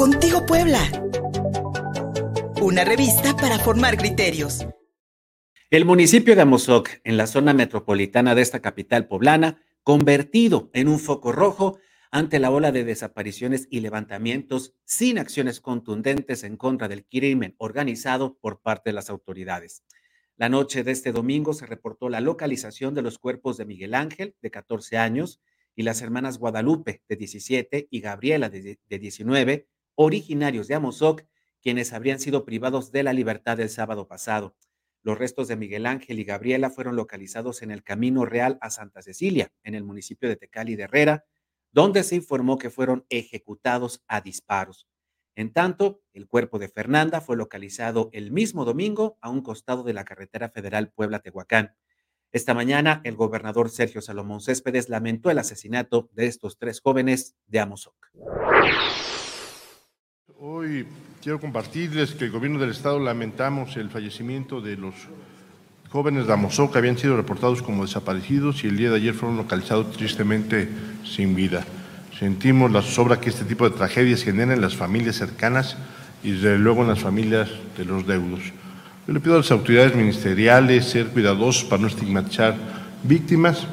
Contigo Puebla. Una revista para formar criterios. El municipio de Amozoc, en la zona metropolitana de esta capital poblana, convertido en un foco rojo ante la ola de desapariciones y levantamientos sin acciones contundentes en contra del crimen organizado por parte de las autoridades. La noche de este domingo se reportó la localización de los cuerpos de Miguel Ángel, de 14 años, y las hermanas Guadalupe, de 17, y Gabriela, de, 19, originarios de Amozoc, quienes habrían sido privados de la libertad el sábado pasado. Los restos de Miguel Ángel y Gabriela fueron localizados en el Camino Real a Santa Cecilia, en el municipio de Tecali de Herrera, donde se informó que fueron ejecutados a disparos. En tanto, el cuerpo de Fernanda fue localizado el mismo domingo a un costado de la carretera federal Puebla-Tehuacán. Esta mañana, el gobernador Sergio Salomón Céspedes lamentó el asesinato de estos tres jóvenes de Amozoc. Hoy quiero compartirles que el gobierno del Estado lamentamos el fallecimiento de los jóvenes de que habían sido reportados como desaparecidos y el día de ayer fueron localizados tristemente sin vida. Sentimos la zozobra que este tipo de tragedias generan en las familias cercanas y desde luego en las familias de los deudos. Yo le pido a las autoridades ministeriales ser cuidadosos para no estigmatizar víctimas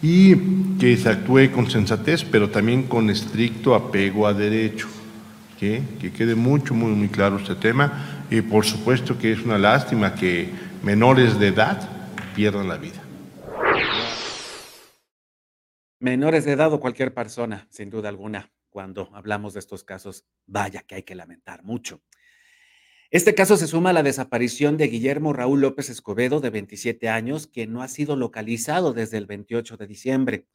y que se actúe con sensatez, pero también con estricto apego a derecho que, quede mucho, muy, muy claro este tema. Y por supuesto que es una lástima que menores de edad pierdan la vida. Menores de edad o cualquier persona, sin duda alguna, cuando hablamos de estos casos, vaya que hay que lamentar mucho. Este caso se suma a la desaparición de Guillermo Raúl López Escobedo, de 27 años, que no ha sido localizado desde el 28 de diciembre.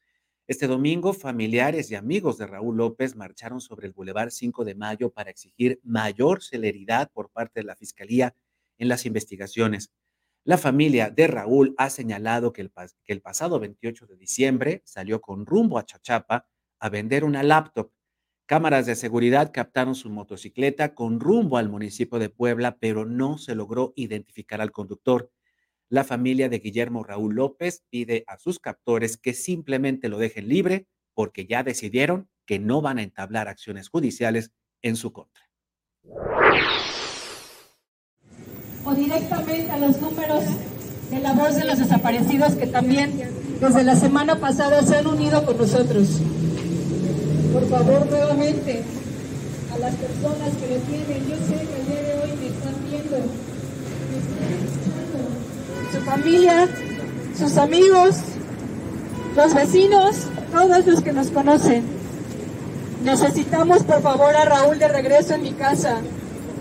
Este domingo, familiares y amigos de Raúl López marcharon sobre el Boulevard 5 de Mayo para exigir mayor celeridad por parte de la Fiscalía en las investigaciones. La familia de Raúl ha señalado que el, que el pasado 28 de diciembre salió con rumbo a Chachapa a vender una laptop. Cámaras de seguridad captaron su motocicleta con rumbo al municipio de Puebla, pero no se logró identificar al conductor. La familia de Guillermo Raúl López pide a sus captores que simplemente lo dejen libre porque ya decidieron que no van a entablar acciones judiciales en su contra. O directamente a los números de la voz de los desaparecidos que también desde la semana pasada se han unido con nosotros. Por favor, nuevamente, a las personas que lo tienen, yo sé que el día de hoy me están viendo, su familia, sus amigos, los vecinos, todos los que nos conocen. Necesitamos por favor a Raúl de regreso en mi casa.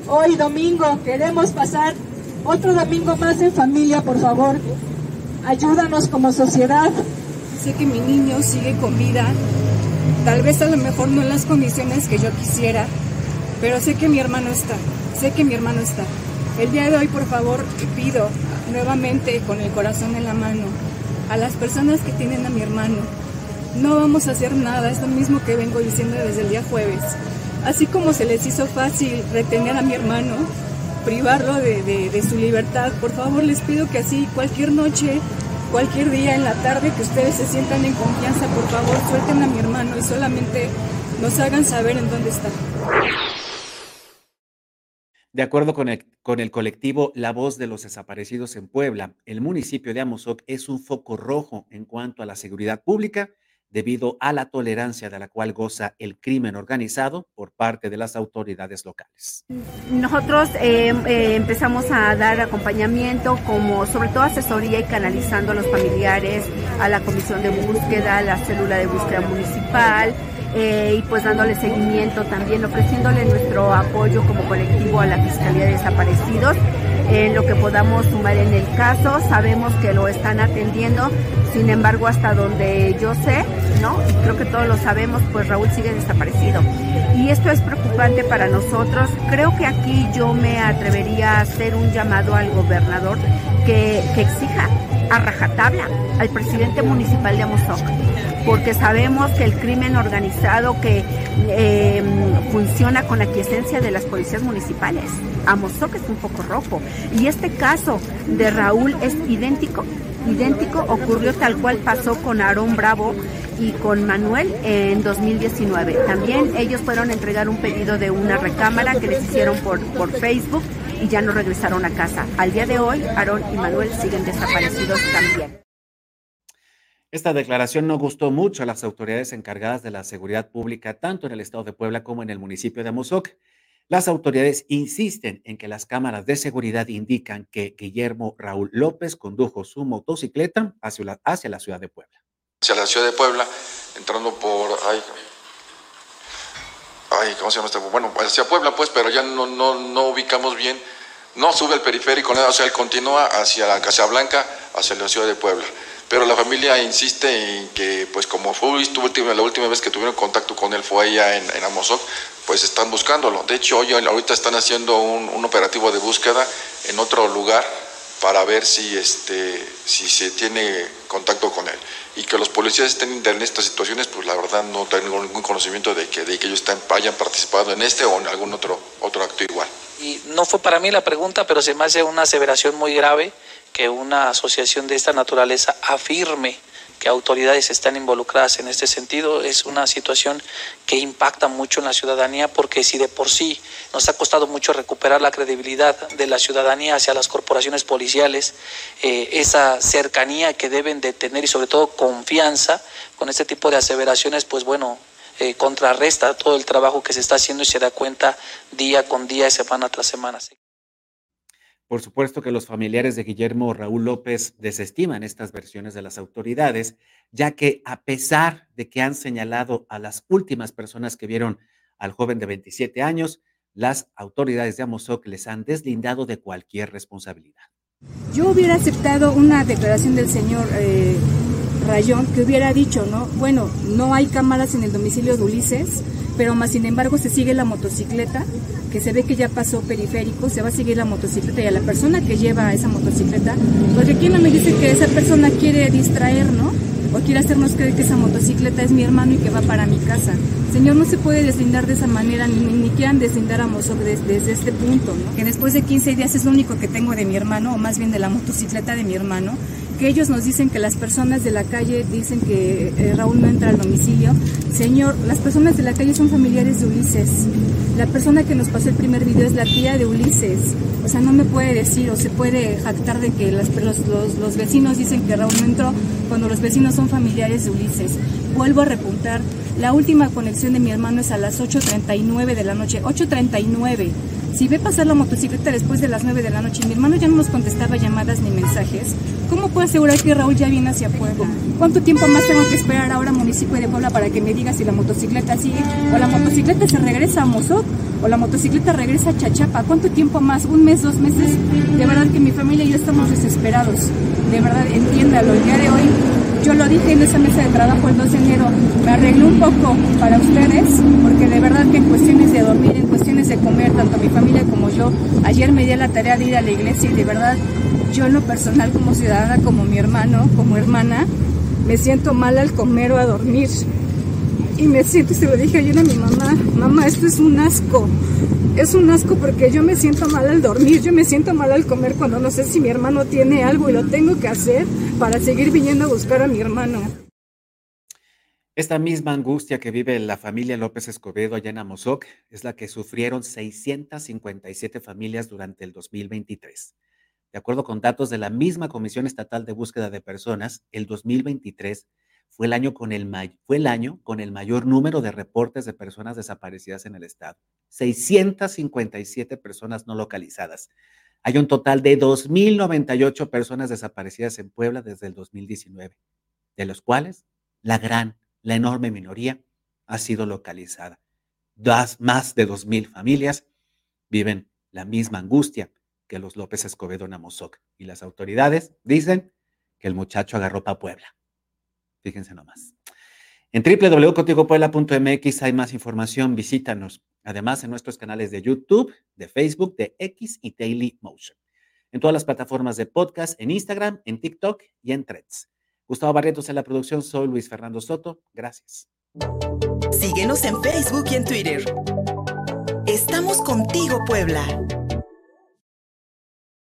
Hoy domingo queremos pasar otro domingo más en familia, por favor. Ayúdanos como sociedad. Sé que mi niño sigue con vida, tal vez a lo mejor no en las condiciones que yo quisiera, pero sé que mi hermano está, sé que mi hermano está. El día de hoy, por favor, pido nuevamente con el corazón en la mano a las personas que tienen a mi hermano. No vamos a hacer nada, es lo mismo que vengo diciendo desde el día jueves. Así como se les hizo fácil retener a mi hermano, privarlo de, su libertad, por favor les pido que así cualquier noche, cualquier día en la tarde que ustedes se sientan en confianza, por favor suelten a mi hermano y solamente nos hagan saber en dónde está. De acuerdo con el, con el, colectivo La Voz de los Desaparecidos en Puebla, el municipio de Amozoc es un foco rojo en cuanto a la seguridad pública debido a la tolerancia de la cual goza el crimen organizado por parte de las autoridades locales. Nosotros eh, eh, empezamos a dar acompañamiento como sobre todo asesoría y canalizando a los familiares, a la comisión de búsqueda, a la célula de búsqueda municipal, eh, y pues dándole seguimiento también, ofreciéndole nuestro apoyo como colectivo a la Fiscalía de Desaparecidos en lo que podamos sumar en el caso. Sabemos que lo están atendiendo, sin embargo, hasta donde yo sé, ¿no? Y creo que todos lo sabemos, pues Raúl sigue desaparecido. Y esto es preocupante para nosotros. Creo que aquí yo me atrevería a hacer un llamado al gobernador que, exija a rajatabla al presidente municipal de Amozoc porque sabemos que el crimen organizado que em, funciona con la quiesencia de las policías municipales. Amozoc es un poco rojo. Y este caso de Raúl es idéntico idéntico ocurrió tal cual pasó con Aarón Bravo y con Manuel en 2019. También ellos fueron a entregar un pedido de una recámara que les hicieron por, por Facebook y ya no regresaron a casa. Al día de hoy, Aarón y Manuel siguen desaparecidos también. Esta declaración no gustó mucho a las autoridades encargadas de la seguridad pública, tanto en el estado de Puebla como en el municipio de Amozoc. Las autoridades insisten en que las cámaras de seguridad indican que Guillermo Raúl López condujo su motocicleta hacia la, hacia la ciudad de Puebla. Hacia la ciudad de Puebla, entrando por... Ay, ay, ¿cómo se llama este? Bueno, hacia Puebla, pues, pero ya no, no, no ubicamos bien. No sube el periférico, o sea, él continúa hacia la Casa Blanca, hacia la ciudad de Puebla pero la familia insiste en que, pues como fue la última vez que tuvieron contacto con él fue allá en, en Amozoc, pues están buscándolo. De hecho, hoy ahorita están haciendo un, operativo de búsqueda en otro lugar para ver si, este, si se tiene contacto con él. Y que los policías estén en estas situaciones, pues la verdad no tengo ningún conocimiento de que, de que ellos hayan participado en este o en algún otro, otro acto igual. Y no fue para mí la pregunta, pero se me hace una aseveración muy grave que una asociación de esta naturaleza afirme que autoridades están involucradas en este sentido es una situación que impacta mucho en la ciudadanía porque si de por sí nos ha costado mucho recuperar la credibilidad de la ciudadanía hacia las corporaciones policiales, eh, esa cercanía que deben de tener y sobre todo confianza con este tipo de aseveraciones, pues bueno, eh, contrarresta todo el trabajo que se está haciendo y se da cuenta día con día, semana tras semana. Por supuesto que los familiares de Guillermo Raúl López desestiman estas versiones de las autoridades, ya que a pesar de que han señalado a las últimas personas que vieron al joven de 27 años, las autoridades de Amozoc les han deslindado de cualquier responsabilidad. Yo hubiera aceptado una declaración del señor eh, Que hubiera dicho, ¿no? Bueno, no hay cámaras en el domicilio de Ulises, pero más sin embargo se sigue la motocicleta, que se ve que ya pasó periférico, se va a seguir la motocicleta y a la persona que lleva esa motocicleta, porque aquí no me dice que esa persona quiere distraer, ¿no? O quiere hacernos creer que esa motocicleta es mi hermano y que va para mi casa. Señor, no se puede deslindar de esa manera, ni, ni quieran deslindar desde, desde, este punto, ¿no? Que después de 15 días es lo único que tengo de mi hermano, o más bien de la motocicleta de mi hermano, que ellos nos dicen que las personas de la calle dicen que eh, Raúl no entra al domicilio. Señor, las personas de la calle son familiares de Ulises. La persona que nos pasó el primer video es la tía de Ulises. O sea, no me puede decir o se puede jactar de que los, los, los vecinos dicen que Raúl no entró cuando los vecinos son familiares de Ulises. Vuelvo a repuntar, la última conexión de mi hermano es a las 8.39 de la noche. 8.39 si ve pasar la motocicleta después de las 9 de la noche y mi hermano ya no nos contestaba llamadas ni mensajes, ¿cómo puedo asegurar que Raúl ya viene hacia Puebla? ¿Cuánto tiempo más tengo que esperar ahora municipio de Puebla para que me diga si la motocicleta sigue o la motocicleta se regresa a Mozoc o la motocicleta regresa a Chachapa? ¿Cuánto tiempo más? ¿Un mes, dos meses? De verdad que mi familia y yo estamos desesperados. De verdad, entiéndalo. El día de hoy yo lo dije en esa mesa de trabajo el 2 de enero, me arreglé un poco para ustedes, porque de verdad que en cuestiones de dormir, en cuestiones de comer, tanto mi familia como yo, ayer me di la tarea de ir a la iglesia y de verdad yo en lo personal como ciudadana, como mi hermano, como hermana, me siento mal al comer o a dormir. Y me siento, se lo dije ayer a mi mamá, mamá, esto es un asco. Es un asco porque yo me siento mal al dormir, yo me siento mal al comer cuando no sé si mi hermano tiene algo y lo tengo que hacer para seguir viniendo a buscar a mi hermano. Esta misma angustia que vive la familia López Escobedo allá en Amozoc es la que sufrieron 657 familias durante el 2023. De acuerdo con datos de la misma Comisión Estatal de Búsqueda de Personas, el 2023 fue el año con el, fue el, año con el mayor número de reportes de personas desaparecidas en el estado. 657 personas no localizadas. Hay un total de 2.098 personas desaparecidas en Puebla desde el 2019, de los cuales la gran, la enorme minoría ha sido localizada. más de 2.000 familias viven la misma angustia que los López Escobedo en Amozoc. Y las autoridades dicen que el muchacho agarró para Puebla. Fíjense nomás. En www.contigopuebla.mx hay más información, visítanos. Además, en nuestros canales de YouTube, de Facebook, de X y Daily Motion. En todas las plataformas de podcast, en Instagram, en TikTok y en Threads. Gustavo Barretos en la producción, soy Luis Fernando Soto. Gracias. Síguenos en Facebook y en Twitter. Estamos contigo, Puebla.